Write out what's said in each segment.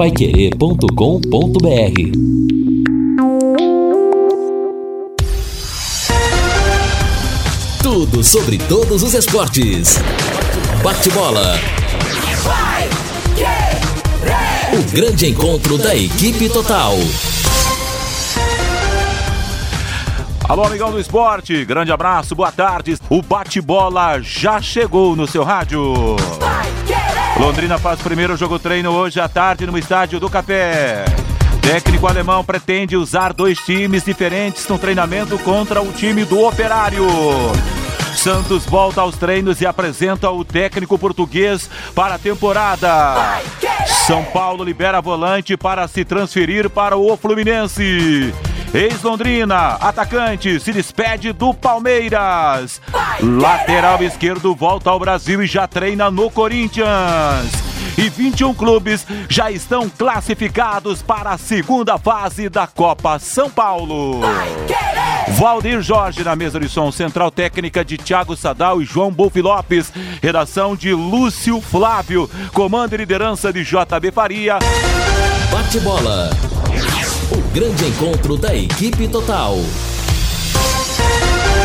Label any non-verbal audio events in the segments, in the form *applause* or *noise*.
paiquerê.com.br Tudo sobre todos os esportes. Bate-bola. O grande encontro da equipe total. Alô, amigão do esporte, grande abraço, boa tarde. O bate-bola já chegou no seu rádio. Londrina faz primeiro jogo treino hoje à tarde no estádio do Café. Técnico alemão pretende usar dois times diferentes no treinamento contra o time do Operário. Santos volta aos treinos e apresenta o técnico português para a temporada. São Paulo libera volante para se transferir para o Fluminense. Ex-Londrina, atacante, se despede do Palmeiras. Lateral esquerdo volta ao Brasil e já treina no Corinthians. E 21 clubes já estão classificados para a segunda fase da Copa São Paulo. Valdir Jorge na mesa de som, central técnica de Thiago Sadal e João Bolfi Lopes, redação de Lúcio Flávio, comando e liderança de JB Faria. Bate bola. O grande encontro da equipe total.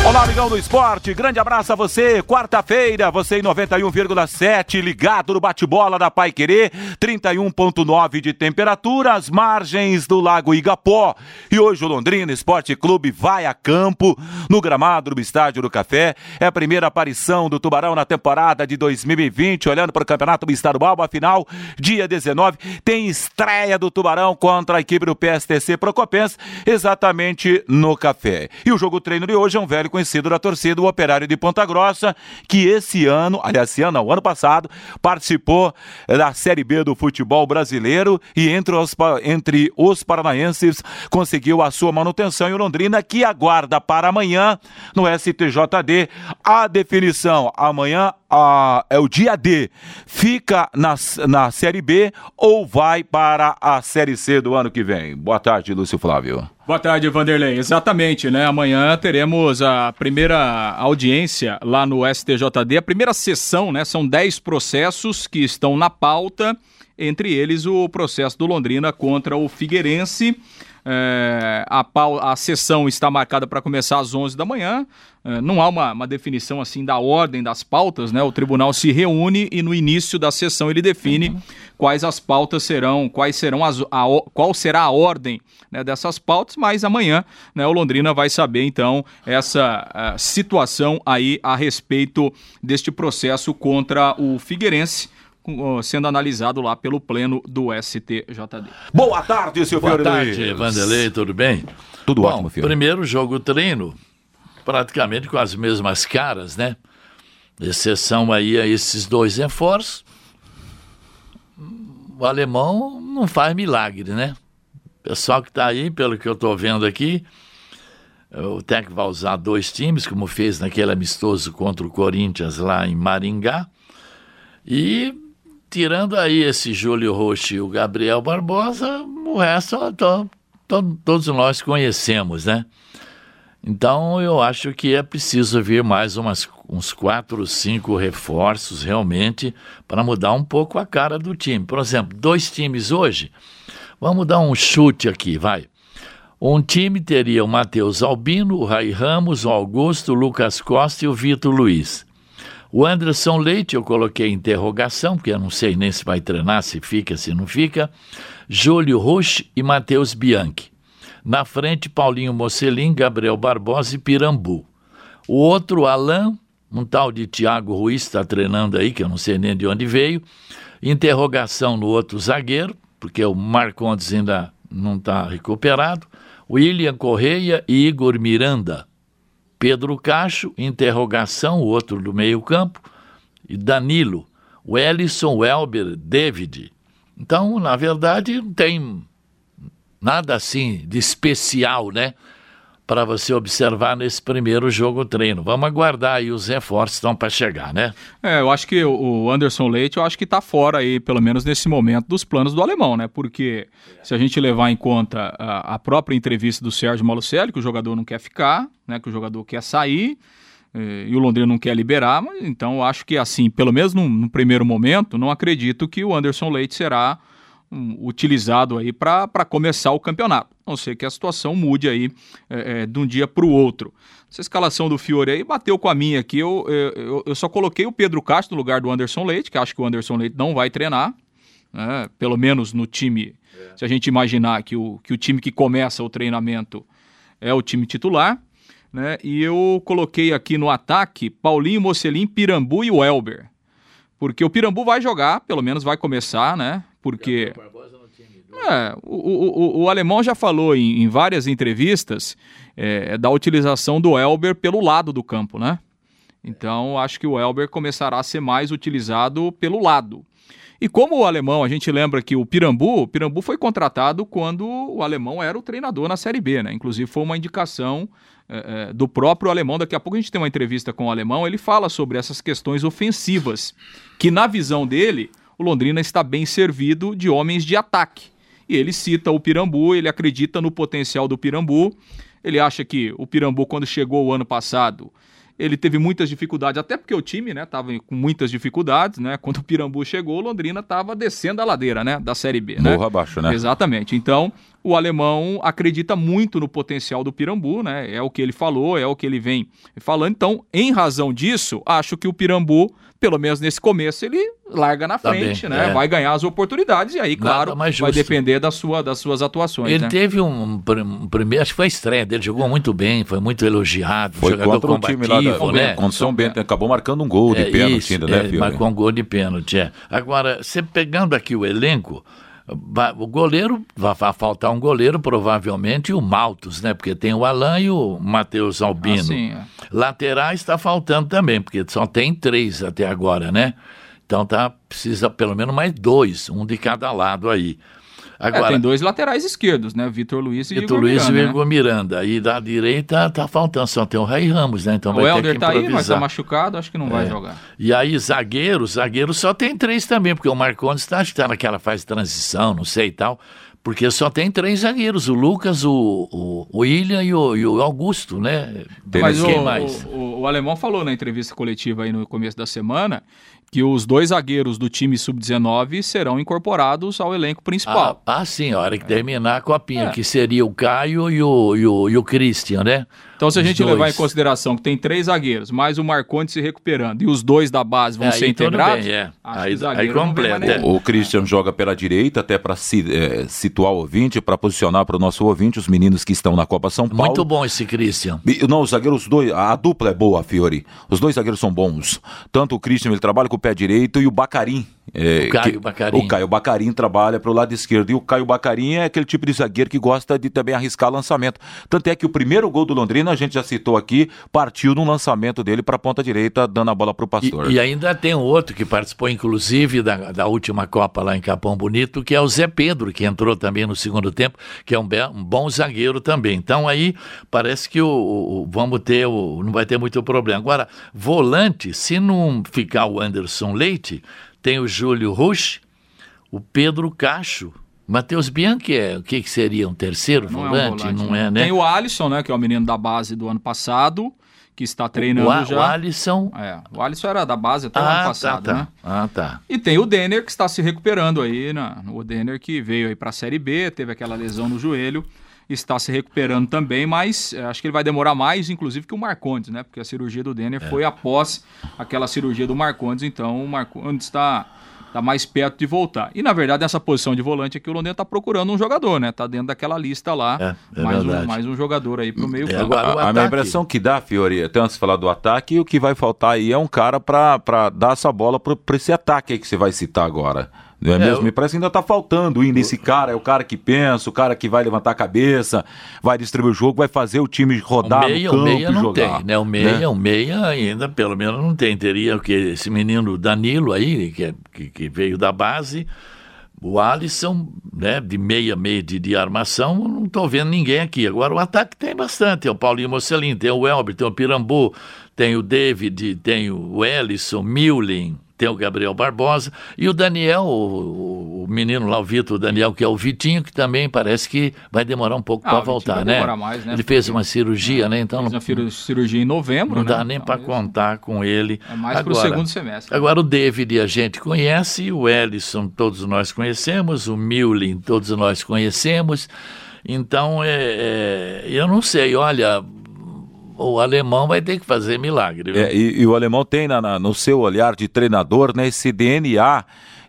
Olá, amigão do esporte, grande abraço a você. Quarta-feira, você em 91,7, ligado no bate-bola da Pai Querer, 31,9 de temperatura, as margens do Lago Igapó. E hoje o Londrina Esporte Clube vai a campo no gramado do Estádio do Café. É a primeira aparição do Tubarão na temporada de 2020, olhando para o Campeonato Estadual, afinal, dia 19, tem estreia do Tubarão contra a equipe do PSTC Procopense, exatamente no Café. E o jogo treino de hoje é um velho conhecido da torcida, o Operário de Ponta Grossa, que esse ano, aliás, esse ano, não, ano passado, participou da Série B do futebol brasileiro e entre os, entre os paranaenses conseguiu a sua manutenção. E o Londrina que aguarda para amanhã no STJD a definição. Amanhã a, é o dia D. Fica na, na Série B ou vai para a Série C do ano que vem? Boa tarde, Lúcio Flávio. Boa tarde, Vanderlei. Exatamente, né? Amanhã teremos a primeira audiência lá no STJD, a primeira sessão, né? São 10 processos que estão na pauta, entre eles o processo do Londrina contra o Figueirense. É, a, a sessão está marcada para começar às 11 da manhã. É, não há uma, uma, definição assim da ordem das pautas, né? O tribunal se reúne e no início da sessão ele define uhum. quais as pautas serão, quais serão as, a, qual será a ordem né, dessas pautas, mas amanhã né, o Londrina vai saber então essa situação aí a respeito deste processo contra o Figueirense sendo analisado lá pelo pleno do STJD. Boa tarde, seu Boa tarde, Vanderlei, tudo bem? Tudo Bom, ótimo, filho. Primeiro jogo treino, praticamente com as mesmas caras, né? Exceção aí a esses dois reforços. O alemão não faz milagre, né? O pessoal que está aí, pelo que eu estou vendo aqui, o técnico vai usar dois times, como fez naquele amistoso contra o Corinthians lá em Maringá. E tirando aí esse Júlio Rocha e o Gabriel Barbosa, o resto to, to, todos nós conhecemos, né? Então eu acho que é preciso vir mais umas, uns quatro, cinco reforços realmente para mudar um pouco a cara do time. Por exemplo, dois times hoje, vamos dar um chute aqui, vai. Um time teria o Matheus Albino, o Rai Ramos, o Augusto, o Lucas Costa e o Vitor Luiz. O Anderson Leite eu coloquei interrogação, porque eu não sei nem se vai treinar, se fica, se não fica. Júlio Roche e Matheus Bianchi. Na frente, Paulinho Mocelin, Gabriel Barbosa e Pirambu. O outro, Alain, um tal de Tiago Ruiz, está treinando aí, que eu não sei nem de onde veio. Interrogação no outro zagueiro, porque o Marcondes ainda não está recuperado. William Correia e Igor Miranda. Pedro Cacho, interrogação, o outro do meio-campo, e Danilo, Wellison, Welber, David. Então, na verdade, não tem nada assim de especial, né? Para você observar nesse primeiro jogo treino. Vamos aguardar aí os reforços estão para chegar, né? É, eu acho que o Anderson Leite, eu acho que está fora aí, pelo menos nesse momento, dos planos do alemão, né? Porque se a gente levar em conta a, a própria entrevista do Sérgio Malucelli, que o jogador não quer ficar, né? Que o jogador quer sair eh, e o Londrina não quer liberar, mas então acho que assim, pelo menos no, primeiro momento, não acredito que o Anderson Leite será utilizado aí para começar o campeonato. A não ser que a situação mude aí é, é, de um dia para o outro. Essa escalação do Fiore aí bateu com a minha aqui. Eu, eu, eu só coloquei o Pedro Castro no lugar do Anderson Leite, que acho que o Anderson Leite não vai treinar. Né? Pelo menos no time, é. se a gente imaginar que o, que o time que começa o treinamento é o time titular. Né? E eu coloquei aqui no ataque Paulinho, Mocelim, Pirambu e o Elber. Porque o Pirambu vai jogar, pelo menos vai começar, né? Porque. É, o, o, o, alemão já falou em, em várias entrevistas é, da utilização do Elber pelo lado do campo, né? Então acho que o Elber começará a ser mais utilizado pelo lado. E como o alemão, a gente lembra que o Pirambu, o Pirambu foi contratado quando o alemão era o treinador na Série B, né? Inclusive foi uma indicação é, é, do próprio alemão. Daqui a pouco a gente tem uma entrevista com o alemão, ele fala sobre essas questões ofensivas, que na visão dele, o Londrina está bem servido de homens de ataque. E ele cita o Pirambu, ele acredita no potencial do Pirambu. Ele acha que o Pirambu, quando chegou o ano passado, ele teve muitas dificuldades, até porque o time, né, tava com muitas dificuldades, né? Quando o Pirambu chegou, o Londrina estava descendo a ladeira, né, da Série B, né? Morro abaixo, né? Exatamente. Então, o alemão acredita muito no potencial do Pirambu, né? É o que ele falou, é o que ele vem falando. Então, em razão disso, acho que o Pirambu pelo menos nesse começo, ele larga na tá frente, bem, né? É. Vai ganhar as oportunidades e aí, claro, vai depender da sua, das suas atuações. Ele né? teve um, um, primeiro, acho que foi a estreia dele, jogou muito bem, foi muito elogiado. Foi jogador contra o time lá da, né? Contra São Bento, acabou marcando um gol de é, pênalti isso, ainda, né, é, Marcou um gol de pênalti, é. Agora, você pegando aqui o elenco, o goleiro, vai faltar um goleiro provavelmente e o Maltos, né? Porque tem o Alain e o Matheus Albino. Ah, sim, é. Laterais está faltando também, porque só tem três até agora, né? Então tá, precisa pelo menos mais dois, um de cada lado aí. Agora, é, tem dois laterais esquerdos, né? Vitor Luiz e Vitor Luiz Miranda, e Igor né? Miranda. E da direita tá faltando, só tem o Ray Ramos, né? Então o vai Helder ter que tá aí, mas tá machucado, acho que não é. vai jogar. E aí, zagueiro, zagueiro só tem três também, porque o Marcondes está tá naquela fase de transição, não sei e tal. Porque só tem três zagueiros, o Lucas, o, o, o William e o, e o Augusto, né? Mas o, o, o, alemão falou na entrevista coletiva aí no começo da semana que os dois zagueiros do time sub-19 serão incorporados ao elenco principal. Ah, ah sim, a hora que terminar a copinha, é. que seria o Caio e o, e o, e o Christian, né? Então, se a gente dois. levar em consideração que tem três zagueiros, mais o Marconte se recuperando e os dois da base vão é, ser integrados, bem, é. aí, aí completa. O Christian joga pela direita, até para é, situar o ouvinte, para posicionar para o nosso ouvinte os meninos que estão na Copa São Paulo. Muito bom esse Christian. E, não, os zagueiros, dois, a dupla é boa, Fiori. Os dois zagueiros são bons. Tanto o Christian, ele trabalha com o pé direito, e o Bacarim, é, o Caio que, Bacarim. O Caio Bacarim trabalha para o lado esquerdo. E o Caio Bacarim é aquele tipo de zagueiro que gosta de também arriscar lançamento. Tanto é que o primeiro gol do Londrina, a gente já citou aqui, partiu num lançamento dele para a ponta direita, dando a bola para o Pastor. E, e, ainda tem outro que participou, inclusive, da, da última Copa lá em Capão Bonito, que é o Zé Pedro, que entrou também no segundo tempo, que é um, um bom zagueiro também. Então aí parece que o, o vamos ter, o, não vai ter muito problema. Agora, volante, se não ficar o Anderson Leite tem o Júlio Rush, o Pedro Cacho, Matheus Bianchi é o que, que seria um terceiro não volante? É um volante? Não é, né? Tem o Alisson, né, que é o menino da base do ano passado, que está treinando o, já. O Alisson. É, o Alisson era da base até ah, o ano tá, passado, tá, tá. né? Ah, tá. E tem o Denner que está se recuperando aí, né? O Denner que veio aí para a Série B, teve aquela lesão no joelho, está se recuperando também, mas é, acho que ele vai demorar mais, inclusive, que o Marcondes, né? Porque a cirurgia do Denner é. foi após aquela cirurgia do Marcondes, então o Marcondes está tá mais perto de voltar. E na verdade, nessa posição de volante aqui, o Londrina está procurando um jogador, né? Tá dentro daquela lista lá. É, é mais, um, mais, um, jogador aí pro meio é, campo. Agora, a, a minha impressão que dá, Fiori, até antes de falar do ataque, o que vai faltar aí é um cara para dar essa bola para esse ataque aí que você vai citar agora. Não é, é mesmo? Eu... Me parece que ainda está faltando ainda esse cara, é o cara que pensa, o cara que vai levantar a cabeça, vai distribuir o jogo, vai fazer o time rodar o meia, no campo o meia não jogar. Tem, né? O meia, né? o meia ainda, pelo menos não tem. Teria o que esse menino Danilo aí, que, é, que, que veio da base, o Alisson, né, de meia, meia de, de armação, não estou vendo ninguém aqui. Agora o ataque tem bastante, tem o Paulinho Mocelin, tem o Elber, tem o Pirambu, tem o David, tem o Ellison, Milling, tem o Gabriel Barbosa e o Daniel, o, o menino lá, o Vitor Daniel, que é o Vitinho, que também parece que vai demorar um pouco ah, para voltar, né? Mais, né? Ele fez uma cirurgia, né? Então fez uma cirurgia em novembro, Não né? dá nem para contar com ele. É mais para o segundo semestre. Agora o David a gente conhece, o Ellison todos nós conhecemos, o Milling todos nós conhecemos. Então, é, é, eu não sei, olha, o alemão vai ter que fazer milagre. É, e, e, o alemão tem na, na, no seu olhar de treinador né, esse DNA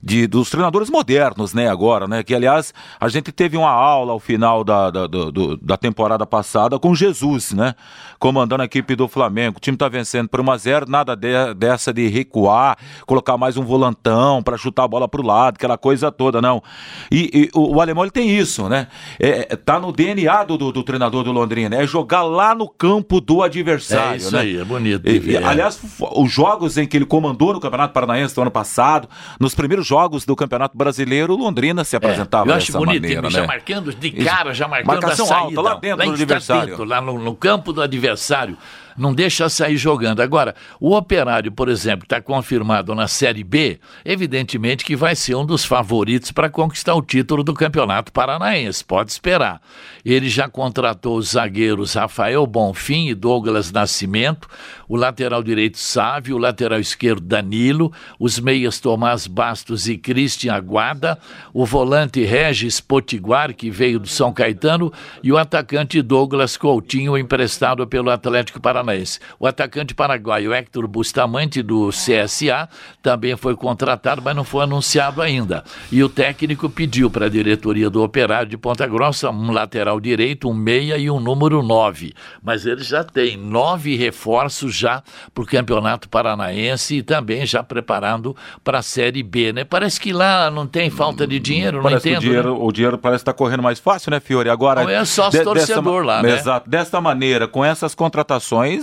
de, dos treinadores modernos, né, agora, né? Que, aliás, a gente teve uma aula ao final da, da, do, da temporada passada com Jesus, né? Comandando a equipe do Flamengo. O time tá vencendo por 1x0, nada de, dessa de recuar, colocar mais um volantão para chutar a bola pro lado, aquela coisa toda, não. E, e o, o, alemão, ele tem isso, né? É, é tá no DNA do, do, do, treinador do Londrina, é jogar lá no campo do adversário, é isso né? aí, é bonito. E, e, aliás, os jogos em que ele comandou no Campeonato Paranaense do ano passado, nos primeiros jogos jogos do Campeonato Brasileiro, Londrina se apresentava é, eu acho dessa bonito, maneira, já né? marcando de cara, já marcando Marcação a saída, alta lá dentro lá do adversário. lá no, no campo do adversário não deixa sair jogando. Agora, o Operário, por exemplo, está confirmado na Série B, evidentemente que vai ser um dos favoritos para conquistar o título do Campeonato Paranaense, pode esperar. Ele já contratou os zagueiros Rafael Bonfim e Douglas Nascimento, o lateral direito Sávio, o lateral esquerdo Danilo, os meias Tomás Bastos e Cristian Aguada, o volante Regis Potiguar, que veio do São Caetano, e o atacante Douglas Coutinho, emprestado pelo Atlético Paranaense. Paranaense. O atacante paraguaio Héctor Bustamante, do CSA, também foi contratado, mas não foi anunciado ainda. E o técnico pediu para a diretoria do Operário de Ponta Grossa um lateral direito, um meia e um número 9. Mas ele já tem nove reforços já para o Campeonato Paranaense e também já preparando para a Série B, né? Parece que lá não tem falta de dinheiro, parece não entendo. o, dinheiro, né? o dinheiro parece estar tá correndo mais fácil, né, Fiore? Agora. Não é só de, torcedor dessa, lá, né? Exato. Desta maneira, com essas contratações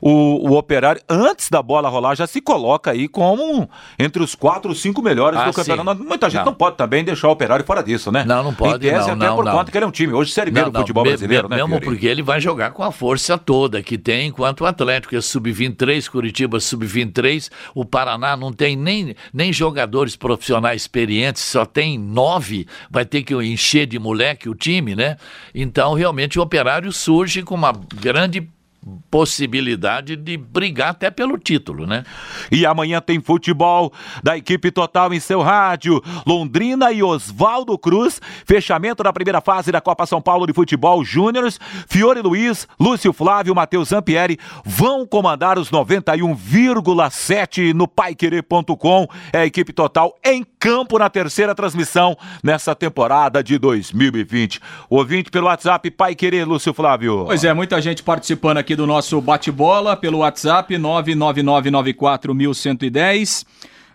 o, o Operário, antes da bola rolar, já se coloca aí como entre os quatro, cinco melhores ah, do campeonato. Muita gente não. não. pode também deixar o Operário fora disso, né? Não, não pode. Em tese, não, até não, por não. conta que ele é um time. Hoje, Série B do futebol brasileiro, me, né? Mesmo porque ele vai jogar com a força toda que tem, enquanto o Atlético é sub-23, Curitiba sub-23, o Paraná não tem nem, nem jogadores profissionais experientes, só tem nove, vai ter que encher de moleque o time, né? Então, realmente, o Operário surge com uma grande possibilidade de brigar até pelo título, né? E amanhã tem futebol da equipe total em seu rádio. Londrina e Oswaldo Cruz. Fechamento da primeira fase da Copa São Paulo de Futebol Júniores. Fiore Luiz, Lúcio Flávio, Matheus Zampieri vão comandar os 91,7 no paiquerê.com. É a equipe total em campo na terceira transmissão nessa temporada de 2020. Ouvinte pelo WhatsApp Pai Querer, Lúcio Flávio. Pois é, muita gente participando aqui do nosso bate-bola pelo WhatsApp 99994110.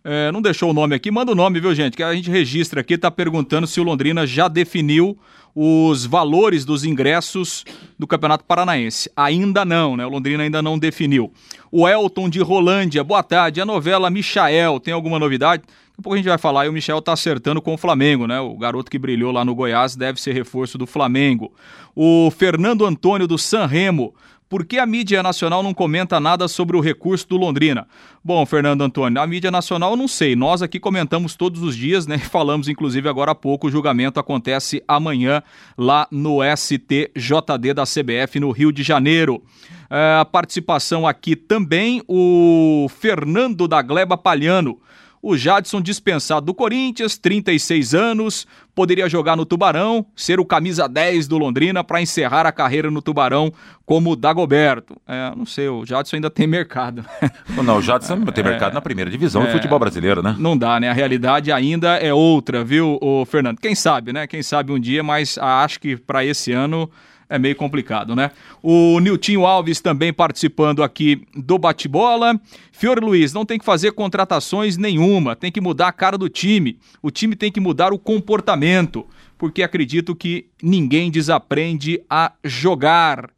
É, não deixou o nome aqui, manda o nome, viu, gente? Que a gente registra aqui, tá perguntando se o Londrina já definiu os valores dos ingressos do Campeonato Paranaense. Ainda não, né? O Londrina ainda não definiu. O Elton de Rolândia, boa tarde. A novela Michael, tem alguma novidade? Daqui a pouco a gente vai falar e o Michel tá acertando com o Flamengo, né? O garoto que brilhou lá no Goiás deve ser reforço do Flamengo. O Fernando Antônio do San Remo por que a mídia nacional não comenta nada sobre o recurso do Londrina? Bom, Fernando Antônio, a mídia nacional não sei. Nós aqui comentamos todos os dias, né? *laughs* Falamos inclusive agora há pouco. O julgamento acontece amanhã lá no STJD da CBF no Rio de Janeiro. É, a participação aqui também o Fernando da Gleba Palhano. O Jadson dispensado do Corinthians, 36 anos, poderia jogar no Tubarão, ser o camisa 10 do Londrina para encerrar a carreira no Tubarão como o Dagoberto. É, não sei, o Jadson ainda tem mercado. *laughs* Não, o Jadson tem mercado é, na primeira divisão é, do futebol brasileiro, né? Não dá, né? A realidade ainda é outra, viu, o Fernando? Quem sabe, né? Quem sabe um dia, mas acho que para esse ano é meio complicado, né? O Niltinho Alves também participando aqui do bate-bola. Fiore Luiz, não tem que fazer contratações nenhuma, tem que mudar a cara do time. O time tem que mudar o comportamento, porque acredito que ninguém desaprende a jogar.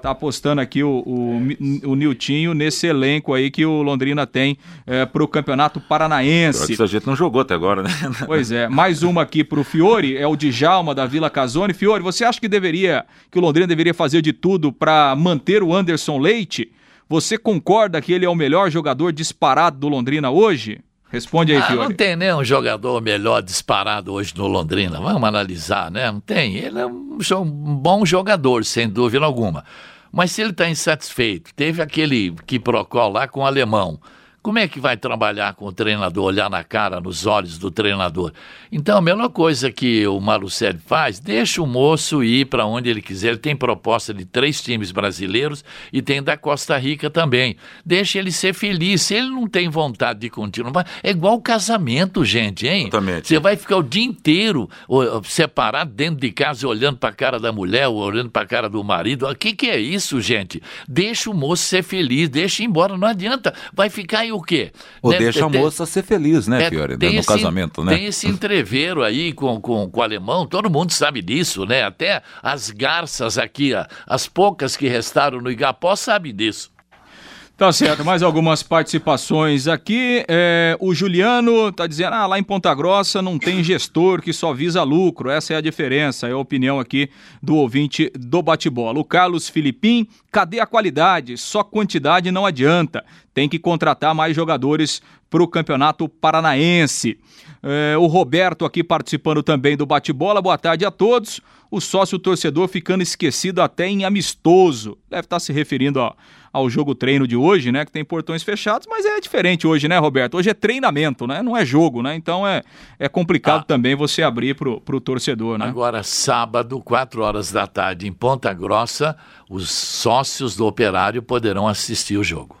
Tá apostando aqui o, o, o Niltinho nesse elenco aí que o Londrina tem é, para o Campeonato Paranaense. Essa gente não jogou até agora, né? Pois é. Mais uma aqui para o Fiore, é o Djalma da Vila Casone. Fiore, você acha que deveria, que o Londrina deveria fazer de tudo para manter o Anderson Leite? Você concorda que ele é o melhor jogador disparado do Londrina hoje? Responde aí, ah, Fiore. Não tem nenhum jogador melhor disparado hoje no Londrina. Vamos analisar, né? Não tem. Ele é um, um bom jogador, sem dúvida alguma. Mas se ele está insatisfeito, teve aquele que procol lá com o alemão. Como é que vai trabalhar com o treinador, olhar na cara, nos olhos do treinador? Então, a mesma coisa que o Malucelli faz, deixa o moço ir para onde ele quiser. Ele tem proposta de três times brasileiros e tem da Costa Rica também. Deixa ele ser feliz. Se ele não tem vontade de continuar, é igual casamento, gente, hein? Exatamente. Você vai ficar o dia inteiro separado dentro de casa, olhando para a cara da mulher, olhando para a cara do marido. O que, que é isso, gente? Deixa o moço ser feliz, deixa ir embora. Não adianta. Vai ficar o quê? Ou né? deixa a moça ser feliz, né, é, Fiore? No esse, casamento, né? Tem esse entreveiro aí com, com, com o alemão, todo mundo sabe disso, né? Até as garças aqui, as poucas que restaram no Igapó, sabem disso. Tá certo, mais algumas participações aqui. É, o Juliano tá dizendo: ah, lá em Ponta Grossa não tem gestor que só visa lucro. Essa é a diferença, é a opinião aqui do ouvinte do bate-bola. O Carlos Filipim, cadê a qualidade? Só quantidade não adianta. Tem que contratar mais jogadores para o Campeonato Paranaense. É, o Roberto aqui participando também do bate-bola. Boa tarde a todos. O sócio torcedor ficando esquecido até em amistoso. Deve estar se referindo a ao jogo treino de hoje, né? Que tem portões fechados, mas é diferente hoje, né, Roberto? Hoje é treinamento, né? Não é jogo, né? Então é, é complicado ah. também você abrir pro, pro torcedor, né? Agora, sábado, 4 horas da tarde, em Ponta Grossa, os sócios do operário poderão assistir o jogo.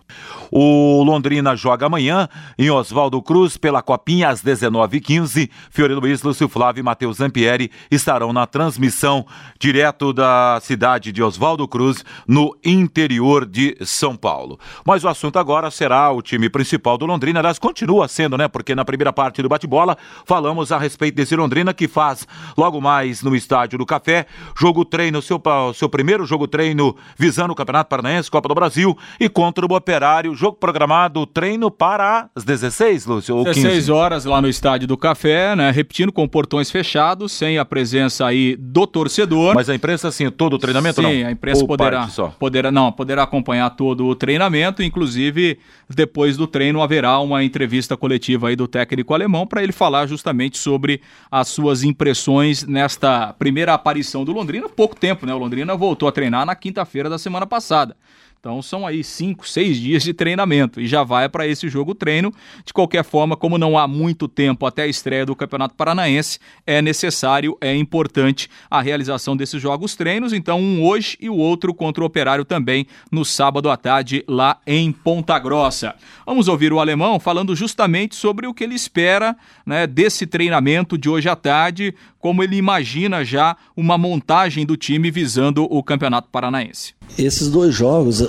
O Londrina joga amanhã em Oswaldo Cruz pela Copinha às 19h15. Fiore Luiz, Lúcio Flávio e Matheus Zampieri estarão na transmissão direto da cidade de Oswaldo Cruz, no interior de São Paulo. Mas o assunto agora será o time principal do Londrina. Aliás, continua sendo, né? Porque na primeira parte do bate-bola falamos a respeito desse Londrina que faz logo mais no Estádio do Café jogo treino, seu, seu primeiro jogo treino visando o Campeonato Paranaense, Copa do Brasil e contra o Operário jogo programado, treino para as 16, Lúcio? Ou 16 15? horas lá no Estádio do Café, né? Repetindo, com portões fechados, sem a presença aí do torcedor. Mas a imprensa, sim, todo o treinamento sim, não? Sim, a imprensa poderá, poderá, não, poderá acompanhar todo o treinamento, inclusive depois do treino haverá uma entrevista coletiva aí do técnico alemão para ele falar justamente sobre as suas impressões nesta primeira aparição do Londrina. Pouco tempo, né? O Londrina voltou a treinar na quinta-feira da semana passada. Então são aí cinco, seis dias de treinamento e já vai para esse jogo treino. De qualquer forma, como não há muito tempo até a estreia do Campeonato Paranaense, é necessário, é importante a realização desses jogos treinos. Então um hoje e o outro contra o Operário também no sábado à tarde lá em Ponta Grossa. Vamos ouvir o alemão falando justamente sobre o que ele espera né, desse treinamento de hoje à tarde, como ele imagina já uma montagem do time visando o Campeonato Paranaense. Esses dois jogos,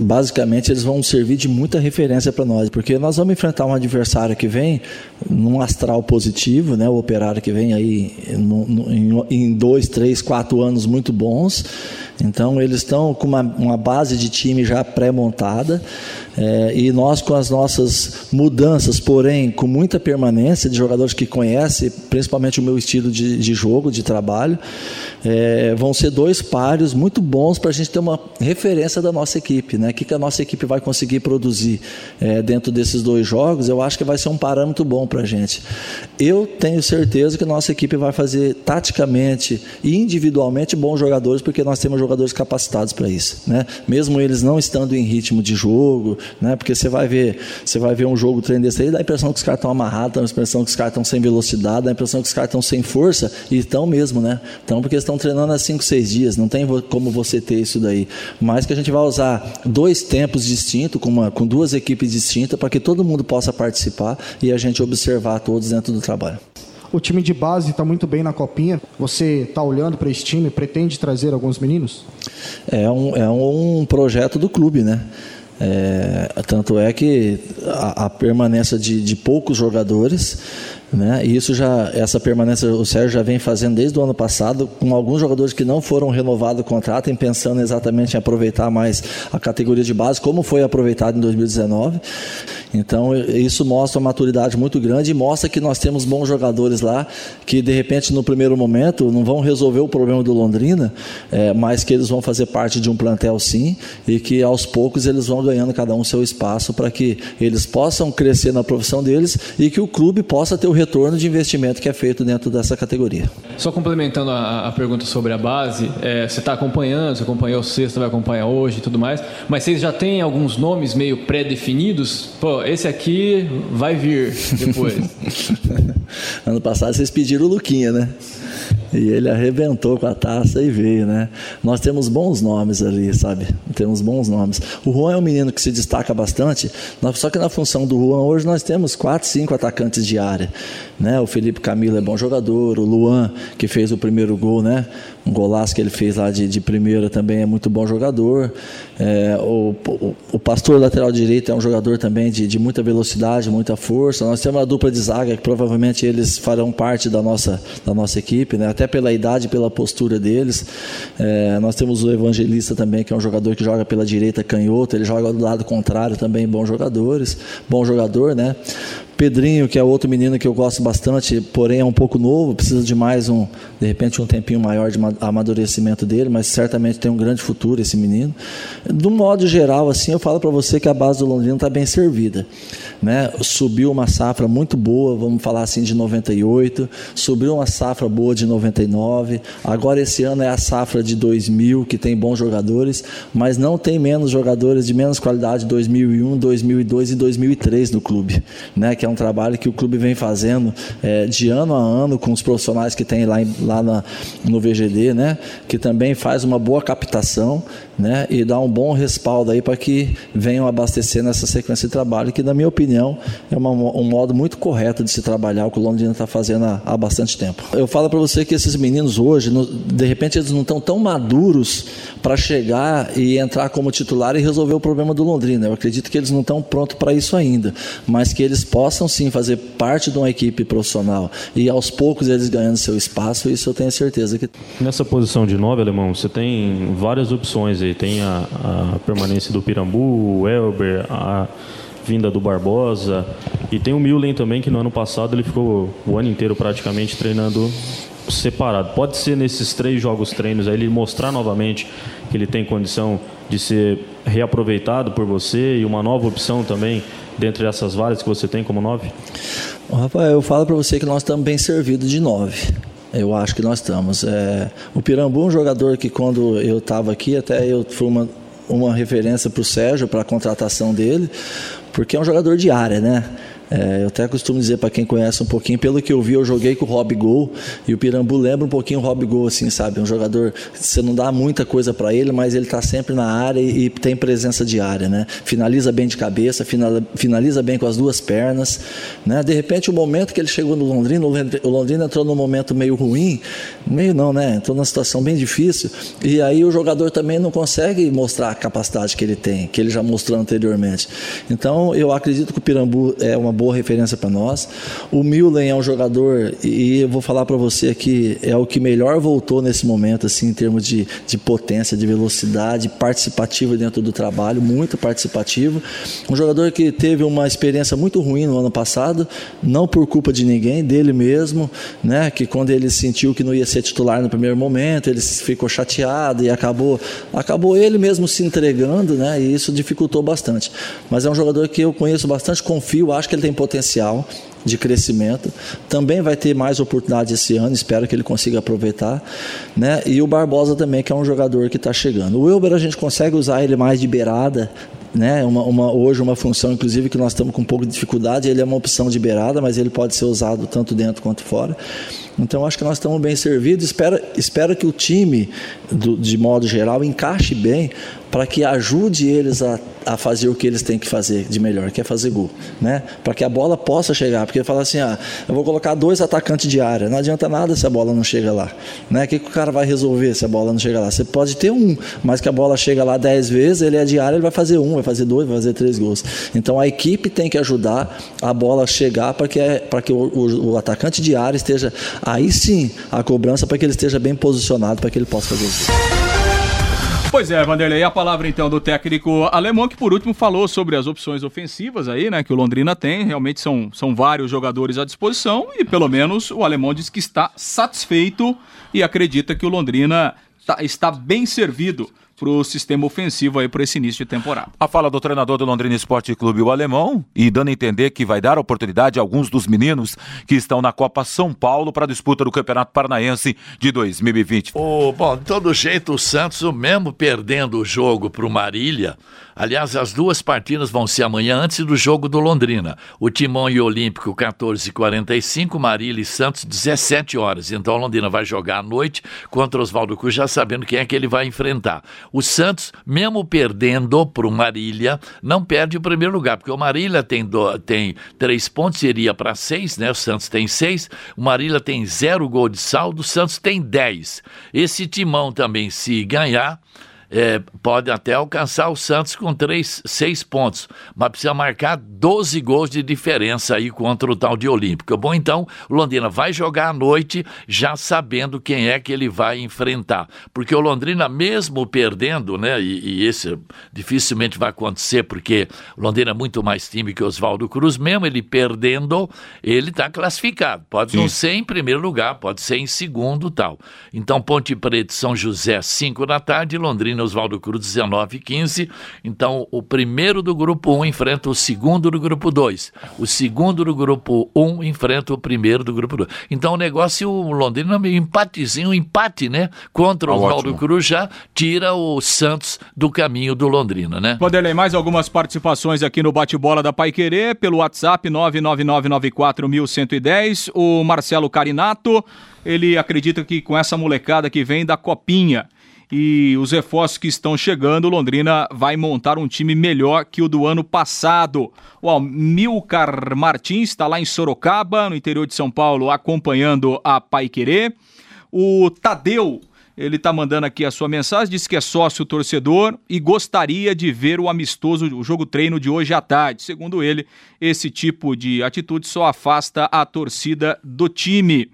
basicamente, eles vão servir de muita referência para nós, porque nós vamos enfrentar um adversário que vem num astral positivo, né? o operário que vem aí em dois, três, quatro anos muito bons. Então, eles estão com uma, uma base de time já pré-montada. É, e nós, com as nossas mudanças, porém com muita permanência de jogadores que conhecem, principalmente o meu estilo de, de jogo, de trabalho, é, vão ser dois páreos muito bons para a gente ter uma referência da nossa equipe. Né? O que, que a nossa equipe vai conseguir produzir é, dentro desses dois jogos, eu acho que vai ser um parâmetro bom para a gente. Eu tenho certeza que nossa equipe vai fazer taticamente e individualmente bons jogadores, porque nós temos jogadores capacitados para isso. Né? Mesmo eles não estando em ritmo de jogo, né? Porque você vai ver, você vai ver um jogo treino desse aí, dá a impressão que os caras estão amarrados, dá a impressão que os caras estão sem velocidade, dá a impressão que os caras estão sem força, e estão mesmo, né? Então, porque estão treinando há 5, 6 dias, não tem como você ter isso daí. Mas que a gente vai usar dois tempos distintos, com, uma, com duas equipes distintas, para que todo mundo possa participar e a gente observar todos dentro do trabalho. O time de base está muito bem na copinha. Você está olhando para esse time? Pretende trazer alguns meninos? É um, é um projeto do clube, né? É, tanto é que a, a permanência de, de, poucos jogadores Né? E isso já, essa permanência, o Sérgio já vem fazendo desde o ano passado, com alguns jogadores que não foram renovados o contrato, em pensando exatamente em aproveitar mais a categoria de base, como foi aproveitado em 2019. Então, isso mostra uma maturidade muito grande e mostra que nós temos bons jogadores lá, que de repente, no primeiro momento, não vão resolver o problema do Londrina, é, mas que eles vão fazer parte de um plantel sim, e que aos poucos eles vão ganhando cada um seu espaço para que eles possam crescer na profissão deles e que o clube possa ter o retorno de investimento que é feito dentro dessa categoria. Só complementando a, a pergunta sobre a base, é, você está acompanhando, você acompanhou sexta, vai acompanhar hoje e tudo mais, mas vocês já têm alguns nomes meio pré-definidos? Pô, esse aqui vai vir depois. *laughs* ano passado vocês pediram o Luquinha, né? E ele arrebentou com a taça e veio, né? Nós temos bons nomes ali, sabe? Temos bons nomes. O Juan é um menino que se destaca bastante, só que na função do Juan hoje nós temos quatro, cinco atacantes de área. Né? O Felipe Camilo é bom jogador, o Luan, que fez o primeiro gol, né? Um golaço que ele fez lá de, de primeira também é muito bom jogador. É, o, o, pastor lateral direito é um jogador também de, de muita velocidade, muita força. Nós temos uma dupla de zaga que provavelmente eles farão parte da nossa, da nossa equipe, né? até pela idade pela postura deles. É, nós temos o Evangelista também, que é um jogador que joga pela direita canhoto, ele joga do lado contrário também, bons jogadores, bom jogador, né? Pedrinho, que é outro menino que eu gosto bastante, porém é um pouco novo, precisa de mais um, de repente, um tempinho maior de amadurecimento dele, mas certamente tem um grande futuro esse menino. Do modo geral, assim, eu falo para você que a base do Londrina está bem servida. Né? Subiu uma safra muito boa, vamos falar assim, de 98, subiu uma safra boa de 99, agora esse ano é a safra de 2000, que tem bons jogadores, mas não tem menos jogadores de menos qualidade 2001, 2002 e 2003 no clube, né? que é um trabalho que o clube vem fazendo é, de ano a ano com os profissionais que tem lá, em, lá na, no VGD, né? que também faz uma boa captação né? e dá um bom respaldo aí para que venham abastecer nessa sequência de trabalho, que, na minha opinião, é uma, um modo muito correto de se trabalhar, o que o Londrina está fazendo há, há, bastante tempo. Eu falo para você que esses meninos hoje, no, de repente, eles não estão tão maduros para chegar e entrar como titular e resolver o problema do Londrina. Eu acredito que eles não estão prontos para isso ainda, mas que eles possam sim fazer parte de uma equipe profissional e aos poucos eles ganhando seu espaço, isso eu tenho certeza que. Nessa posição de nove, Alemão, você tem várias opções aí. Tem a, a permanência do Pirambu, o Elber, a vinda do Barbosa e tem o Milen também, que no ano passado ele ficou o ano inteiro praticamente treinando separado. Pode ser nesses três jogos treinos aí ele mostrar novamente que ele tem condição de ser reaproveitado por você e uma nova opção também dentre essas várias que você tem como nove? Rafael, eu falo para você que nós estamos bem servidos de nove. Eu acho que nós estamos. É, o Pirambu é um jogador que quando eu estava aqui, até eu fui uma, uma referência para o Sérgio, para a contratação dele, porque é um jogador de área, né? É, eu até costumo dizer para quem conhece um pouquinho, pelo que eu vi, eu joguei com o Rob Gol e o Pirambu lembra um pouquinho o Rob Gol, assim, sabe? Um jogador, você não dá muita coisa para ele, mas ele está sempre na área e, e, tem presença de área, né? Finaliza bem de cabeça, finaliza bem com as duas pernas, né? De repente, o momento que ele chegou no Londrina, o Londrina entrou num momento meio ruim, meio não, né? Entrou numa situação bem difícil e aí o jogador também não consegue mostrar a capacidade que ele tem, que ele já mostrou anteriormente. Então, eu acredito que o Pirambu é uma boa referência para nós. O Millen é um jogador, e eu vou falar para você aqui, é o que melhor voltou nesse momento, assim, em termos de, de potência, de velocidade, participativo dentro do trabalho, muito participativo. Um jogador que teve uma experiência muito ruim no ano passado, não por culpa de ninguém, dele mesmo, né? Que quando ele sentiu que não ia ser titular no primeiro momento, ele ficou chateado e acabou, acabou ele mesmo se entregando, né? E isso dificultou bastante. Mas é um jogador que eu conheço bastante, confio, acho que ele tem potencial de crescimento. Também vai ter mais oportunidades esse ano, espero que ele consiga aproveitar. Né? E o Barbosa também, que é um jogador que está chegando. O Wilber a gente consegue usar ele mais de beirada, né? Uma, uma, hoje uma função, inclusive, que nós estamos com um pouco de dificuldade. Ele é uma opção de beirada, mas ele pode ser usado tanto dentro quanto fora. Então acho que nós estamos bem servidos. Espero, espero que o time, do, de modo geral, encaixe bem para que ajude eles a, a fazer o que eles têm que fazer de melhor, que é fazer gol, né? Para que a bola possa chegar, porque fala assim, ah, eu vou colocar dois atacantes de área, não adianta nada se a bola não chega lá, né? O que, que o cara vai resolver se a bola não chega lá? Você pode ter um, mas que a bola chega lá dez vezes, ele é de área, ele vai fazer um, vai fazer dois, vai fazer três gols. Então a equipe tem que ajudar a bola chegar para que, é, para que o, o, o atacante de área esteja, aí sim, a cobrança para que ele esteja bem posicionado para que ele possa fazer isso. Pois é, Vanderlei, a palavra então do técnico alemão, que por último falou sobre as opções ofensivas aí, né, que o Londrina tem. Realmente são, são vários jogadores à disposição e pelo menos o alemão diz que está satisfeito e acredita que o Londrina tá, está bem servido para o sistema ofensivo aí para esse início de temporada. A fala do treinador do Londrina Esporte Clube, o alemão, e dando a entender que vai dar oportunidade a alguns dos meninos que estão na Copa São Paulo para a disputa do Campeonato Paranaense de 2020. Oh, bom, de todo jeito, o Santos, mesmo perdendo o jogo para o Marília, aliás, as duas partidas vão ser amanhã antes do jogo do Londrina. O Timão e o Olímpico, 14h45, Marília e Santos, 17 horas. Então, o Londrina vai jogar à noite contra Oswaldo Cruz, já sabendo quem é que ele vai enfrentar. O Santos, mesmo perdendo para o Marília, não perde o primeiro lugar, porque o Marília tem, do, tem três pontos, iria para seis, né? O Santos tem seis, o Marília tem zero gol de saldo, o Santos tem dez. Esse timão também, se ganhar, é, pode até alcançar o Santos com três, seis pontos, mas precisa marcar 12 gols de diferença aí contra o tal de Olímpico. Bom, então, o Londrina vai jogar à noite já sabendo quem é que ele vai enfrentar. Porque o Londrina, mesmo perdendo, né, e, e esse dificilmente vai acontecer, porque o Londrina é muito mais time que o Oswaldo Cruz, mesmo ele perdendo, ele está classificado. Pode Sim. não ser em primeiro lugar, pode ser em segundo tal. Então, Ponte Preta São José, 5 da tarde, Londrina Oswaldo Cruz 19 e 15. Então, o primeiro do grupo 1 enfrenta o segundo do grupo 2. O segundo do grupo 1 enfrenta o primeiro do grupo 2. Então, o negócio, o Londrina, meio empatezinho, um empate, né? Contra o ah, Oswaldo. Cruz já tira o Santos do caminho do Londrina, né? Vanderlei, mais algumas participações aqui no bate-bola da Pai Querer, pelo WhatsApp 99994110. O Marcelo Carinato, ele acredita que com essa molecada que vem da Copinha, e os reforços que estão chegando, Londrina vai montar um time melhor que o do ano passado. O Amilcar Martins está lá em Sorocaba, no interior de São Paulo, acompanhando a Pai Querer. O Tadeu, ele está mandando aqui a sua mensagem, disse que é sócio torcedor e gostaria de ver o amistoso, o jogo treino de hoje à tarde. Segundo ele, esse tipo de atitude só afasta a torcida do time.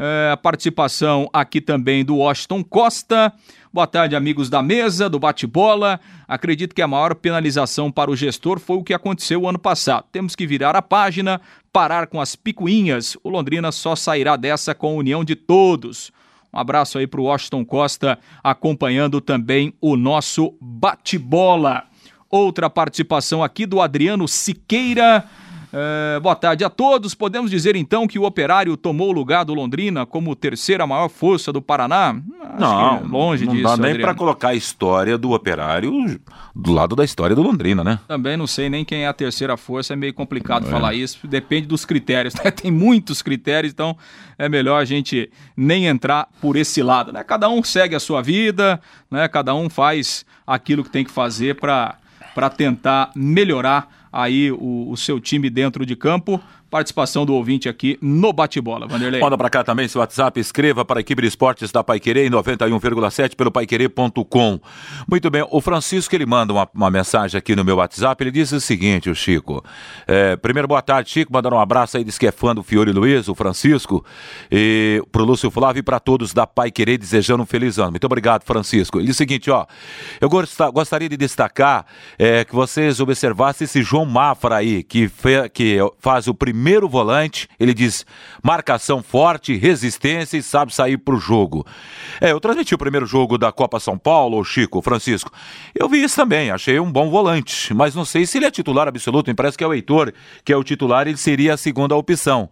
É, a participação aqui também do Washington Costa. Boa tarde, amigos da mesa, do bate-bola. Acredito que a maior penalização para o gestor foi o que aconteceu ano passado. Temos que virar a página, parar com as picuinhas. O Londrina só sairá dessa com a união de todos. Um abraço aí para o Washington Costa, acompanhando também o nosso bate-bola. Outra participação aqui do Adriano Siqueira. É, boa tarde a todos. Podemos dizer então que o Operário tomou o lugar do Londrina como terceira maior força do Paraná? Acho não, longe não disso. Não dá nem para colocar a história do Operário do lado da história do Londrina, né? Também não sei nem quem é a terceira força, é meio complicado é. falar isso, depende dos critérios. *laughs* Né? Tem muitos critérios, então é melhor a gente nem entrar por esse lado. Né? Cada um segue a sua vida, né? cada um faz aquilo que tem que fazer para tentar melhorar aí o, o seu time dentro de campo participação do ouvinte aqui no bate-bola. Vanderlei. Manda para cá também seu WhatsApp, escreva para a equipe de esportes da Paiquerê em 91,7 pelo paiquerê.com. Muito bem, o Francisco ele manda uma, uma, mensagem aqui no meu WhatsApp, ele diz o seguinte, o Chico. É, primeiro, boa tarde, Chico, mandando um abraço aí, diz que é fã do Fiore Luiz, o Francisco, e pro Lúcio Flávio e para todos da Paiquerê, desejando um feliz ano. Muito obrigado, Francisco. Ele diz o seguinte, ó, eu gostaria de destacar é, que vocês observassem esse João Mafra aí, que, fe, que faz o primeiro primeiro volante, ele diz marcação forte, resistência e sabe sair pro jogo. É, eu transmiti o primeiro jogo da Copa São Paulo, Chico, Francisco. Eu vi isso também, achei um bom volante, mas não sei se ele é titular absoluto, me parece que é o Heitor, que é o titular, ele seria a segunda opção.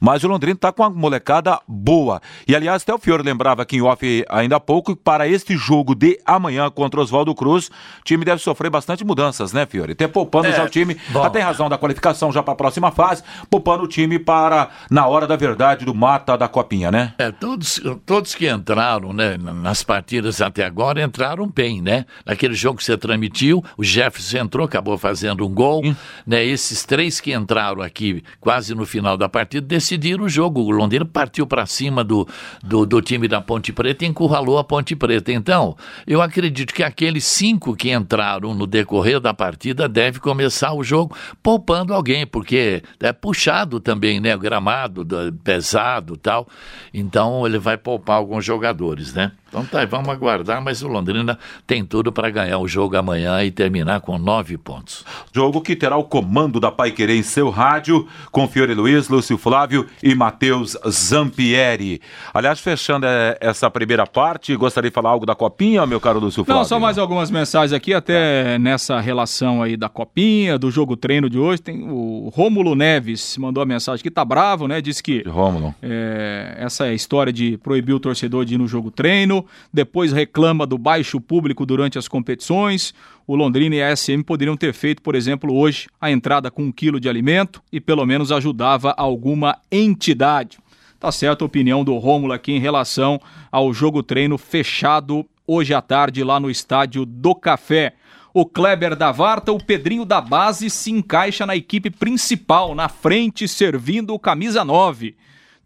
Mas o Londrina tá com uma molecada boa. E aliás, até o Fiore lembrava aqui em off ainda há pouco que para este jogo de amanhã contra o Oswaldo Cruz, o time deve sofrer bastante mudanças, né, Fiore? Até poupando é, já o time, bom. até em razão da qualificação já para a próxima fase. Poupando o time para, na hora da verdade, do mata da copinha, né? É, todos, todos que entraram, né, nas partidas até agora, entraram bem, né? Naquele jogo que você transmitiu, o Jefferson entrou, acabou fazendo um gol, né? Esses três que entraram aqui quase no final da partida decidiram o jogo. O Londrina partiu para cima do, do, do, time da Ponte Preta e encurralou a Ponte Preta. Então, eu acredito que aqueles cinco que entraram no decorrer da partida deve começar o jogo poupando alguém, porque é puxado também, né? Gramado pesado tal. Então, ele vai poupar alguns jogadores, né? Então tá, vamos aguardar, mas o Londrina tem tudo para ganhar o jogo amanhã e terminar com nove pontos. Jogo que terá o comando da Pai Querer em seu rádio, com Fiore Luiz, Lúcio Flávio e Matheus Zampieri. Aliás, fechando é, essa primeira parte, gostaria de falar algo da Copinha, meu caro Lúcio Flávio? Não, só mais algumas mensagens aqui, até nessa relação aí da Copinha, do jogo treino de hoje. Tem o Rômulo Neves mandou a mensagem que tá bravo, né? Diz que. Rômulo. É, essa é a história de proibir o torcedor de ir no jogo treino depois reclama do baixo público durante as competições. O Londrina e a SM poderiam ter feito, por exemplo, hoje a entrada com um quilo de alimento e pelo menos ajudava alguma entidade. Tá certa a opinião do Rômulo aqui em relação ao jogo treino fechado hoje à tarde lá no estádio do Café. O Kleber da Varta, o Pedrinho da base se encaixa na equipe principal, na frente, servindo o camisa 9.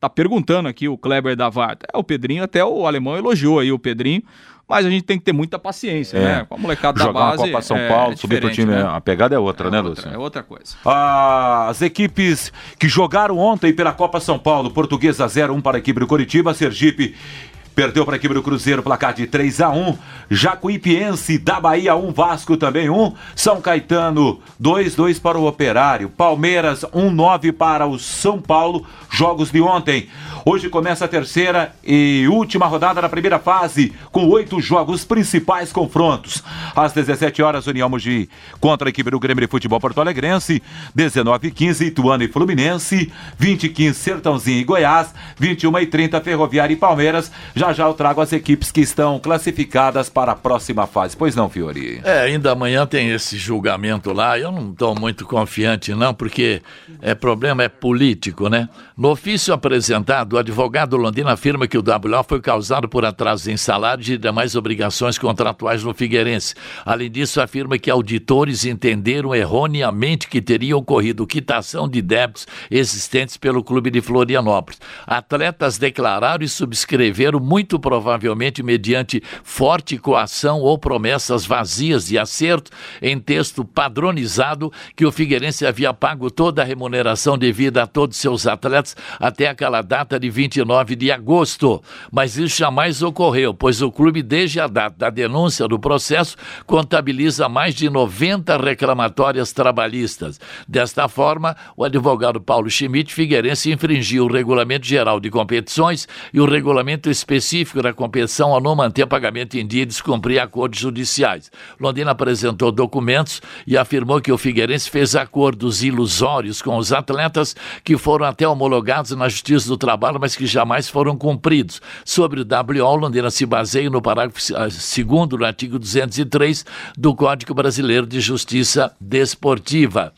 Tá perguntando aqui o Kleber da Varta. É, o Pedrinho, até o alemão elogiou aí o Pedrinho, mas a gente tem que ter muita paciência, é. né? Com a molecada Jogar da base. Jogar Copa São é, Paulo, é subir pro time, né? a pegada é outra, é né, outra, Lúcio? É outra coisa. As equipes que jogaram ontem pela Copa São Paulo, Portuguesa 0-1 para a equipe do Curitiba, Sergipe Perdeu para a equipe do Cruzeiro, placar de 3 a 1 Jacuipiense da Bahia 1, Vasco também 1. São Caetano 2, 2 para o Operário. Palmeiras 1, 9 para o São Paulo. Jogos de ontem. Hoje começa a terceira e última rodada da primeira fase, com oito jogos principais confrontos. Às 17 horas, União Mogi contra a equipe do Grêmio de Futebol Porto Alegrense. 19 15 Ituano e Fluminense. 20 15 Sertãozinho e Goiás. 21 e 30 Ferroviária e Palmeiras. Já já eu trago as equipes que estão classificadas para a próxima fase. Pois não, Fiori? É, ainda amanhã tem esse julgamento lá. Eu não estou muito confiante, não, porque é problema é político, né? No ofício apresentado, o advogado Londrina afirma que o WO foi causado por atrasos em salários e demais obrigações contratuais no Figueirense. Além disso, afirma que auditores entenderam erroneamente que teria ocorrido quitação de débitos existentes pelo clube de Florianópolis. Atletas declararam e subscreveram, muito provavelmente mediante forte coação ou promessas vazias de acerto, em texto padronizado, que o Figueirense havia pago toda a remuneração devida a todos seus atletas até aquela data de de 29 de agosto. Mas isso jamais ocorreu, pois o clube, desde a data da denúncia do processo, contabiliza mais de 90 reclamatórias trabalhistas. Desta forma, o advogado Paulo Schmidt Figueirense infringiu o Regulamento Geral de Competições e o regulamento específico da competição ao não manter pagamento em dia e descumprir acordos judiciais. Londrina apresentou documentos e afirmou que o Figueirense fez acordos ilusórios com os atletas que foram até homologados na Justiça do Trabalho mas que jamais foram cumpridos. Sobre o WO, Londrina se baseia no parágrafo 2 do artigo 203 do Código Brasileiro de Justiça Desportiva.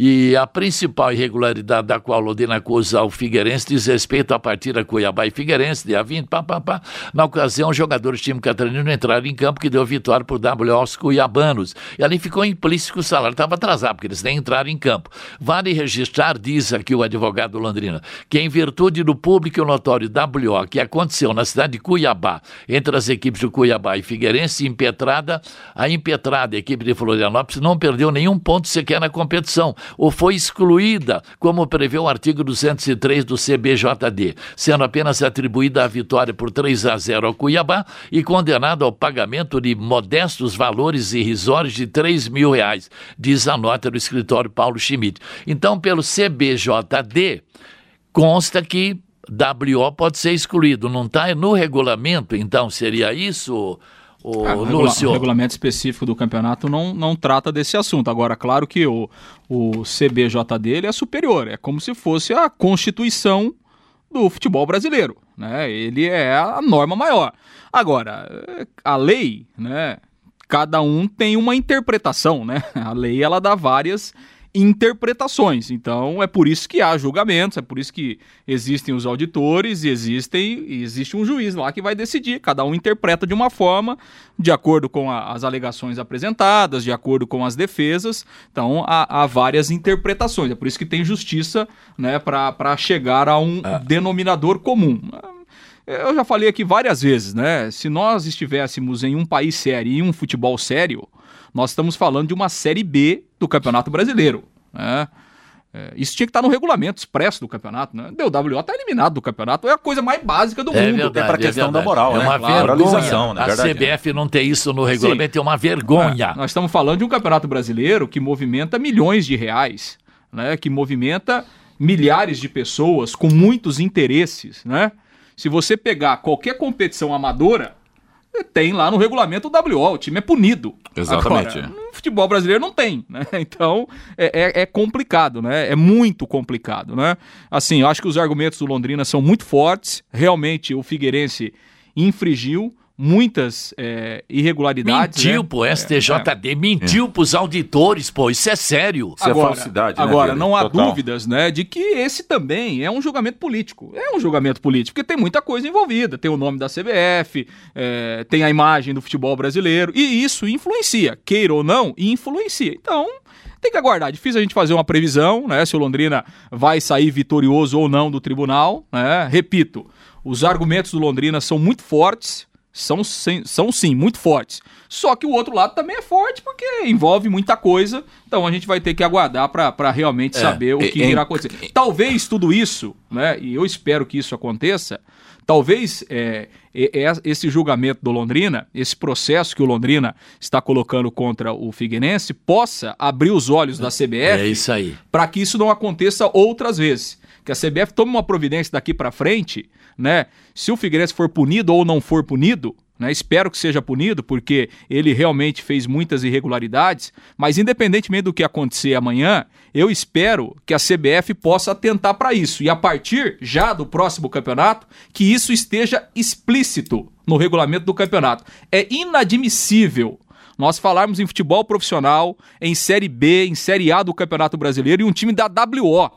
E a principal irregularidade da qual Londrina acusa o Figueirense diz respeito à partida Cuiabá e Figueirense, dia 20, pá, pá, pá. Na ocasião, os jogadores do time catarinense entraram em campo que deu vitória por W aos cuiabanos. E ali ficou implícito que o salário estava atrasado, porque eles nem entraram em campo. Vale registrar, diz aqui o advogado Londrina, que em virtude do público notório WO que aconteceu na cidade de Cuiabá, entre as equipes do Cuiabá e Figueirense, impetrada, a impetrada equipe de Florianópolis não perdeu nenhum ponto sequer na competição ou foi excluída, como prevê o artigo 203 do CBJD, sendo apenas atribuída a vitória por 3 a 0 ao Cuiabá e condenada ao pagamento de modestos valores irrisórios de 3 mil reais, diz a nota do escritório Paulo Schmidt. Então, pelo CBJD, consta que WO pode ser excluído, não está no regulamento, então seria isso, o ah, Lúcio. O regulamento específico do campeonato não, não trata desse assunto. Agora, claro que o, o CBJ dele é superior, é como se fosse a Constituição do futebol brasileiro. Né? Ele é a norma maior. Agora, a lei, né? cada um tem uma interpretação. Né? *laughs* A lei ela dá várias interpretações. Então é por isso que há julgamentos, é por isso que existem os auditores e existem e existe um juiz lá que vai decidir. Cada um interpreta de uma forma, de acordo com a, as alegações apresentadas, de acordo com as defesas. Então há, há várias interpretações. É por isso que tem justiça, né, para chegar a um ah. denominador comum. Eu já falei aqui várias vezes, né? Se nós estivéssemos em um país sério e um futebol sério, nós estamos falando de uma Série B do Campeonato Brasileiro. Né? É, isso tinha que estar no regulamento expresso do campeonato, né? O WO está eliminado do campeonato, é a coisa mais básica do é mundo. Verdade, é para a questão da moral, é né? uma claro. vergonha. Né? A CBF não ter isso no regulamento Sim. é uma vergonha. É, nós estamos falando de um campeonato brasileiro que movimenta milhões de reais, né? Que movimenta milhares de pessoas com muitos interesses, né? Se você pegar qualquer competição amadora, tem lá no regulamento o WO, o time é punido. Exatamente. Agora, no futebol brasileiro não tem, né? *laughs* Então é, é, é, complicado, né? É muito complicado, né? Assim, eu acho que os argumentos do Londrina são muito fortes. Realmente o Figueirense infringiu muitas é, irregularidades. Mentiu, né? pô, STJD, é, mentiu é. pros auditores, pô, isso é sério. Isso é agora, é falsidade, né, Agora, não há Total. dúvidas, né, de que esse também é um julgamento político. É um julgamento político, porque tem muita coisa envolvida. Tem o nome da CBF, é, tem a imagem do futebol brasileiro, e isso influencia, queira ou não, influencia. Então, tem que aguardar. Difícil a gente fazer uma previsão, né? Se o Londrina vai sair vitorioso ou não do tribunal, né? Repito, os argumentos do Londrina são muito fortes, são, são sim muito fortes. Só que o outro lado também é forte porque envolve muita coisa. Então a gente vai ter que aguardar para realmente é, saber o que é, irá acontecer. É, talvez tudo isso, né? E eu espero que isso aconteça. Talvez é, esse julgamento do Londrina, esse processo que o Londrina está colocando contra o Figueirense, possa abrir os olhos da CBF é para que isso não aconteça outras vezes. Que a CBF tome uma providência daqui para frente né? Se o Figueirense for punido ou não for punido, né? Espero que seja punido, porque ele realmente fez muitas irregularidades. Mas, independentemente do que acontecer amanhã, eu espero que a CBF possa atentar para isso. E a partir já do próximo campeonato, que isso esteja explícito no regulamento do campeonato. É inadmissível nós falarmos em futebol profissional, em Série B, em Série A do Campeonato Brasileiro e um time da WO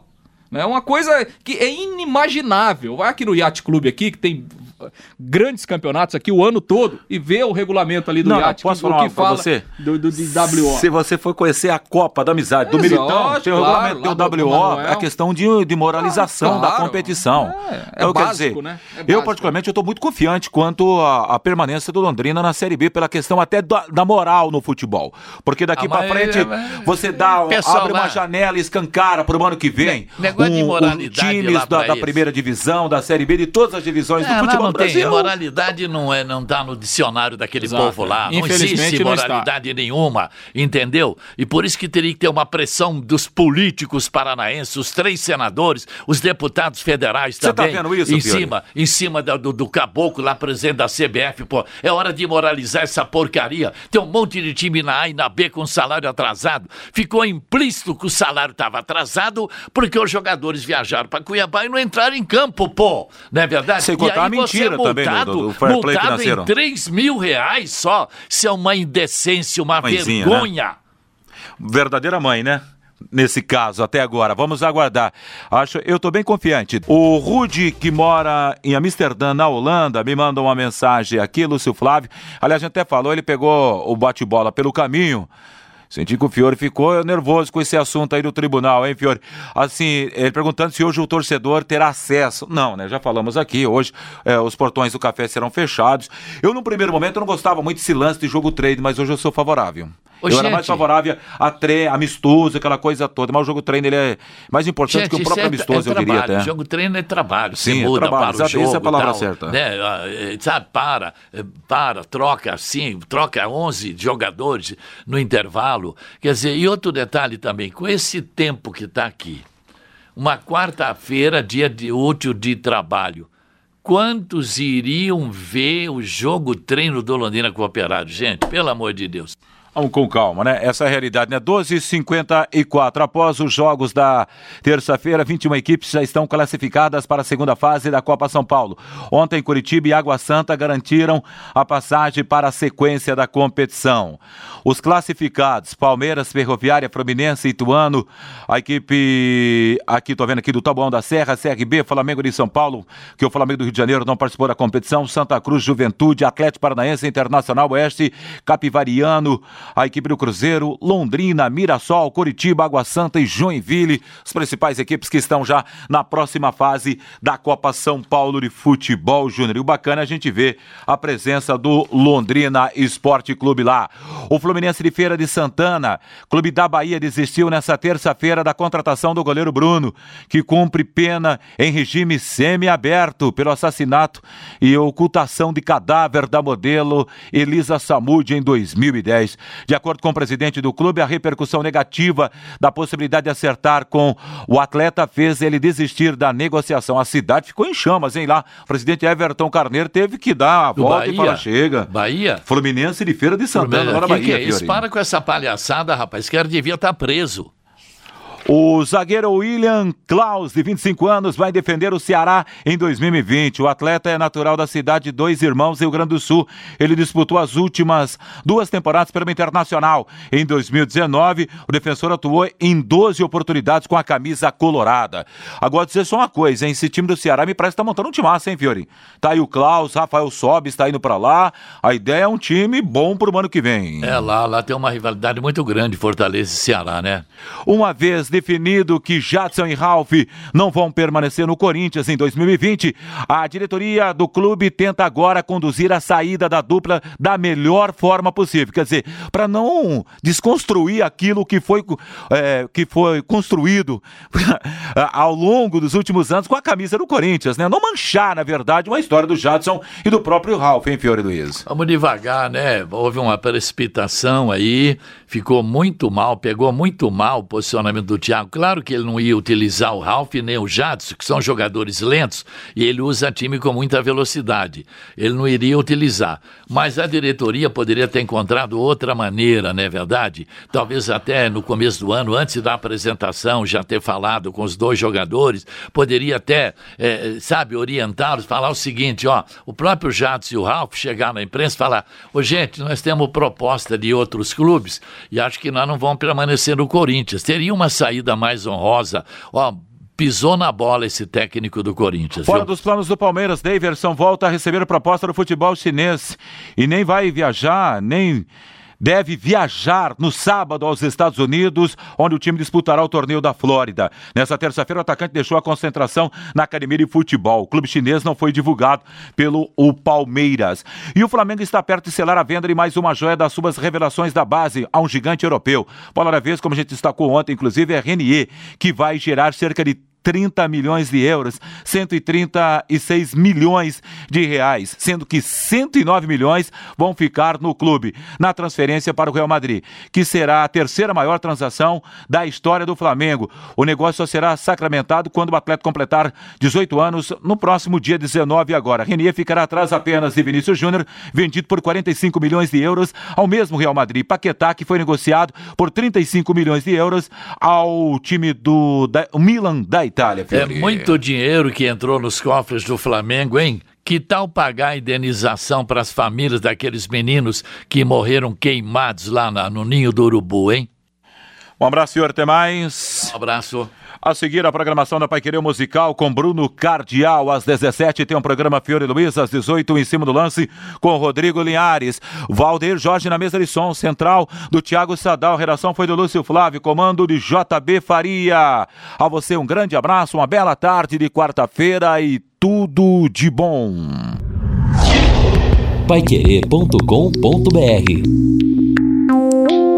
é uma coisa que é inimaginável. Vai aqui no Yacht Clube aqui, que tem grandes campeonatos aqui o ano todo e ver o regulamento ali do não, posso falar que fala você? Do, do, do WO. Se você for conhecer a Copa da Amizade do é, Militão, tem o claro, regulamento do WO, é a questão de, de moralização ah, claro. da competição. É, é então, básico, quer dizer, né? É eu particularmente estou muito confiante quanto à permanência do Londrina na Série B pela questão até da, da moral no futebol. Porque daqui ah, para frente é, você dá, pessoal, abre uma janela e escancara para o ano que vem. Ne negócio um, de moralidade um times da, da primeira divisão, da Série B, de todas as divisões do futebol não Brasil. Tem. Moralidade não é não tá no dicionário daquele Exato. povo lá. Não existe moralidade não nenhuma, entendeu? E por isso que teria que ter uma pressão dos políticos paranaenses, os três senadores, os deputados federais Você também. Você tá vendo isso, Em cima, em cima do, do caboclo lá, presidente da CBF, pô. É hora de moralizar essa porcaria. Tem um monte de time na A e na B com salário atrasado. Ficou implícito que o salário estava atrasado porque os jogadores viajaram para Cuiabá e não entraram em campo, pô. Não é verdade? Sem contar a mentira também multado, do, do fair play financeiro. em 3 mil reais só. Isso é uma indecência, uma Mãezinha, né? vergonha. Né? Verdadeira mãe, né? nesse caso até agora. Vamos aguardar. Acho, eu estou bem confiante. O Rude, que mora em Amsterdã, na Holanda, me manda uma mensagem aqui, Lúcio Flávio. Aliás, a gente até falou, ele pegou o bate-bola pelo caminho. Senti que o Fiore ficou nervoso com esse assunto aí do tribunal, hein, Fiore? Assim, ele perguntando se hoje o torcedor terá acesso. Não, né? Já falamos aqui, hoje é, os portões do café serão fechados. Eu, no primeiro momento, não gostava muito desse lance de jogo trade, mas hoje eu sou favorável. Ô, eu gente, era mais favorável a tre amistoso, aquela coisa toda, mas o jogo treino ele é mais importante gente, que o próprio é, amistoso, é eu diria até. O jogo treino é trabalho, Sim, você muda é trabalho, para o jogo, essa é a palavra tal, certa. Né? Ah, eh, sabe, para, eh, para, troca assim, troca 11 jogadores no intervalo. Quer dizer, e outro detalhe também, com esse tempo que está aqui, uma quarta-feira, dia de útil de trabalho, quantos iriam ver o jogo treino do Londrina com o Operário? Gente, pelo amor de Deus. Vamos com calma, né? Essa é a realidade, né? 12h54. Após os jogos da terça-feira, 21 equipes já estão classificadas para a segunda fase da Copa São Paulo. Ontem, Curitiba e Água Santa garantiram a passagem para a sequência da competição. Os classificados, Palmeiras, Ferroviária, Fluminense, Ituano, a equipe, aqui tô vendo aqui do Taboão da Serra, CRB, Flamengo de São Paulo, que o Flamengo do Rio de Janeiro não participou da competição, Santa Cruz, Juventude, Atlético Paranaense, Internacional Oeste, Capivariano, a equipe do Cruzeiro, Londrina, Mirassol, Curitiba, Água Santa e Joinville, as principais equipes que estão já na próxima fase da Copa São Paulo de Futebol Júnior. E o bacana é a gente ver a presença do Londrina Esporte Clube lá. O Fluminense de Feira de Santana, Clube da Bahia, desistiu nessa terça-feira da contratação do goleiro Bruno, que cumpre pena em regime semi-aberto pelo assassinato e ocultação de cadáver da modelo Elisa Samud em 2010. De acordo com o presidente do clube, a repercussão negativa da possibilidade de acertar com o atleta fez ele desistir da negociação. A cidade ficou em chamas, hein? Lá, o presidente Everton Carneiro teve que dar a volta Bahia. e falar: chega. Bahia? Fluminense de Feira de Santana, agora Bahia. Que é? Para com essa palhaçada, rapaz. Que devia estar tá preso. O zagueiro William Klaus, de 25 anos, vai defender o Ceará em 2020. O atleta é natural da cidade de Dois Irmãos, Rio Grande do Sul. Ele disputou as últimas duas temporadas pelo Internacional. Em 2019, o defensor atuou em 12 oportunidades com a camisa colorada. Agora, dizer só uma coisa, hein? Esse time do Ceará me parece que tá montando um time massa, hein, Fiori? Tá aí o Klaus, Rafael Sobis está indo para lá. A ideia é um time bom pro ano que vem. É, lá, lá tem uma rivalidade muito grande, Fortaleza e Ceará, né? Uma vez definido que Jadson e Ralph não vão permanecer no Corinthians em 2020, a diretoria do clube tenta agora conduzir a saída da dupla da melhor forma possível. Quer dizer, para não desconstruir aquilo que foi, é, que foi construído *laughs* ao longo dos últimos anos com a camisa do Corinthians, né? Não manchar, na verdade, uma história do Jadson e do próprio Ralph, hein, Fiore Luiz? Vamos devagar, né? Houve uma precipitação aí, ficou muito mal, pegou muito mal o posicionamento do Thiago. Claro que ele não ia utilizar o Ralph nem o Jadson, que são jogadores lentos, e ele usa time com muita velocidade. Ele não iria utilizar. Mas a diretoria poderia ter encontrado outra maneira, não é verdade? Talvez até no começo do ano, antes da apresentação, já ter falado com os dois jogadores, poderia até, é, sabe, orientá-los, falar o seguinte: ó, o próprio Jadson e o Ralph chegar na imprensa e falar: ô gente, nós temos proposta de outros clubes e acho que nós não vamos permanecer no Corinthians. Teria uma saída saída mais honrosa. Ó, pisou na bola esse técnico do Corinthians. Fora viu? dos planos do Palmeiras, Daverson volta a receber proposta do futebol chinês e nem vai viajar, nem deve viajar no sábado aos Estados Unidos, onde o time disputará o torneio da Flórida. Nessa terça-feira, o atacante deixou a concentração na academia de futebol. O clube chinês não foi divulgado pelo o Palmeiras. E o Flamengo está perto de selar a venda de mais uma joia das suas revelações da base a um gigante europeu. Bola da vez, como a gente destacou ontem, inclusive, é Renier, que vai gerar cerca de 30 milhões de euros, 136 milhões de reais, sendo que 109 milhões vão ficar no clube na transferência para o Real Madrid, que será a terceira maior transação da história do Flamengo. O negócio só será sacramentado quando o atleta completar 18 anos no próximo dia 19 agora. Renier ficará atrás apenas de Vinícius Júnior, vendido por 45 milhões de euros ao mesmo Real Madrid. Paquetá, que foi negociado por 35 milhões de euros ao time do da, Milan da Itália. É muito dinheiro que entrou nos cofres do Flamengo, hein? Que tal pagar a indenização para as famílias daqueles meninos que morreram queimados lá na, no ninho do urubu, hein? Um abraço, senhor. Até mais. Um abraço. A seguir, a programação da Paiquerê Musical com Bruno Cardial. Às 17 tem um programa Fiore Luiz, às 18 em cima do lance com Rodrigo Linhares. Valdeir Jorge na mesa de som central do Thiago Sadal. Redação foi do Lúcio Flávio, comando de JB Faria. A você um grande abraço, uma bela tarde de quarta-feira e tudo de bom. Paiquerê.com.br